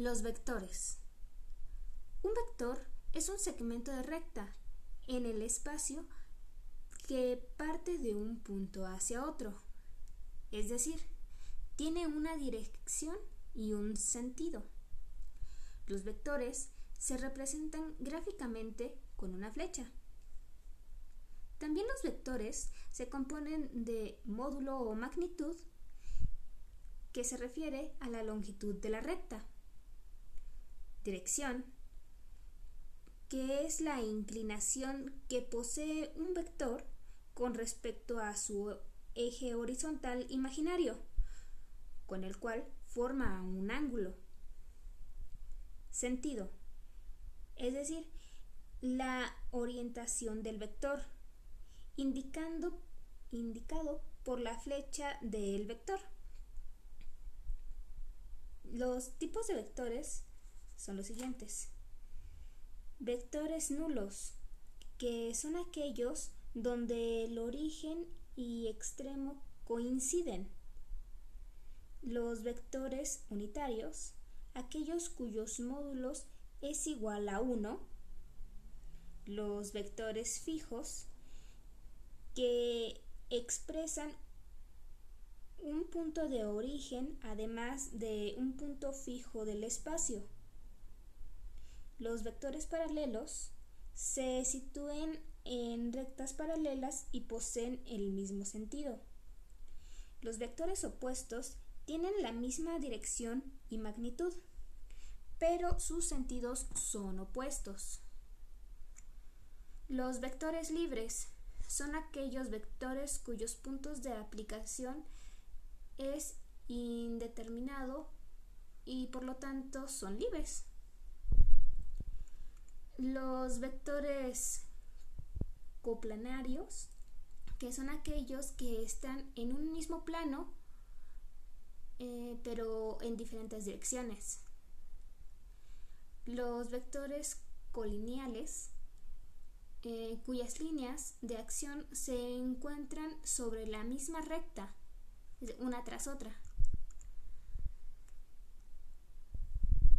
Los vectores. Un vector es un segmento de recta en el espacio que parte de un punto hacia otro. Es decir, tiene una dirección y un sentido. Los vectores se representan gráficamente con una flecha. También los vectores se componen de módulo o magnitud que se refiere a la longitud de la recta dirección, que es la inclinación que posee un vector con respecto a su eje horizontal imaginario, con el cual forma un ángulo. Sentido, es decir, la orientación del vector, indicando, indicado por la flecha del vector. Los tipos de vectores son los siguientes. Vectores nulos, que son aquellos donde el origen y extremo coinciden. Los vectores unitarios, aquellos cuyos módulos es igual a 1. Los vectores fijos, que expresan un punto de origen además de un punto fijo del espacio. Los vectores paralelos se sitúen en rectas paralelas y poseen el mismo sentido. Los vectores opuestos tienen la misma dirección y magnitud, pero sus sentidos son opuestos. Los vectores libres son aquellos vectores cuyos puntos de aplicación es indeterminado y por lo tanto son libres. Los vectores coplanarios, que son aquellos que están en un mismo plano, eh, pero en diferentes direcciones. Los vectores colineales, eh, cuyas líneas de acción se encuentran sobre la misma recta, una tras otra.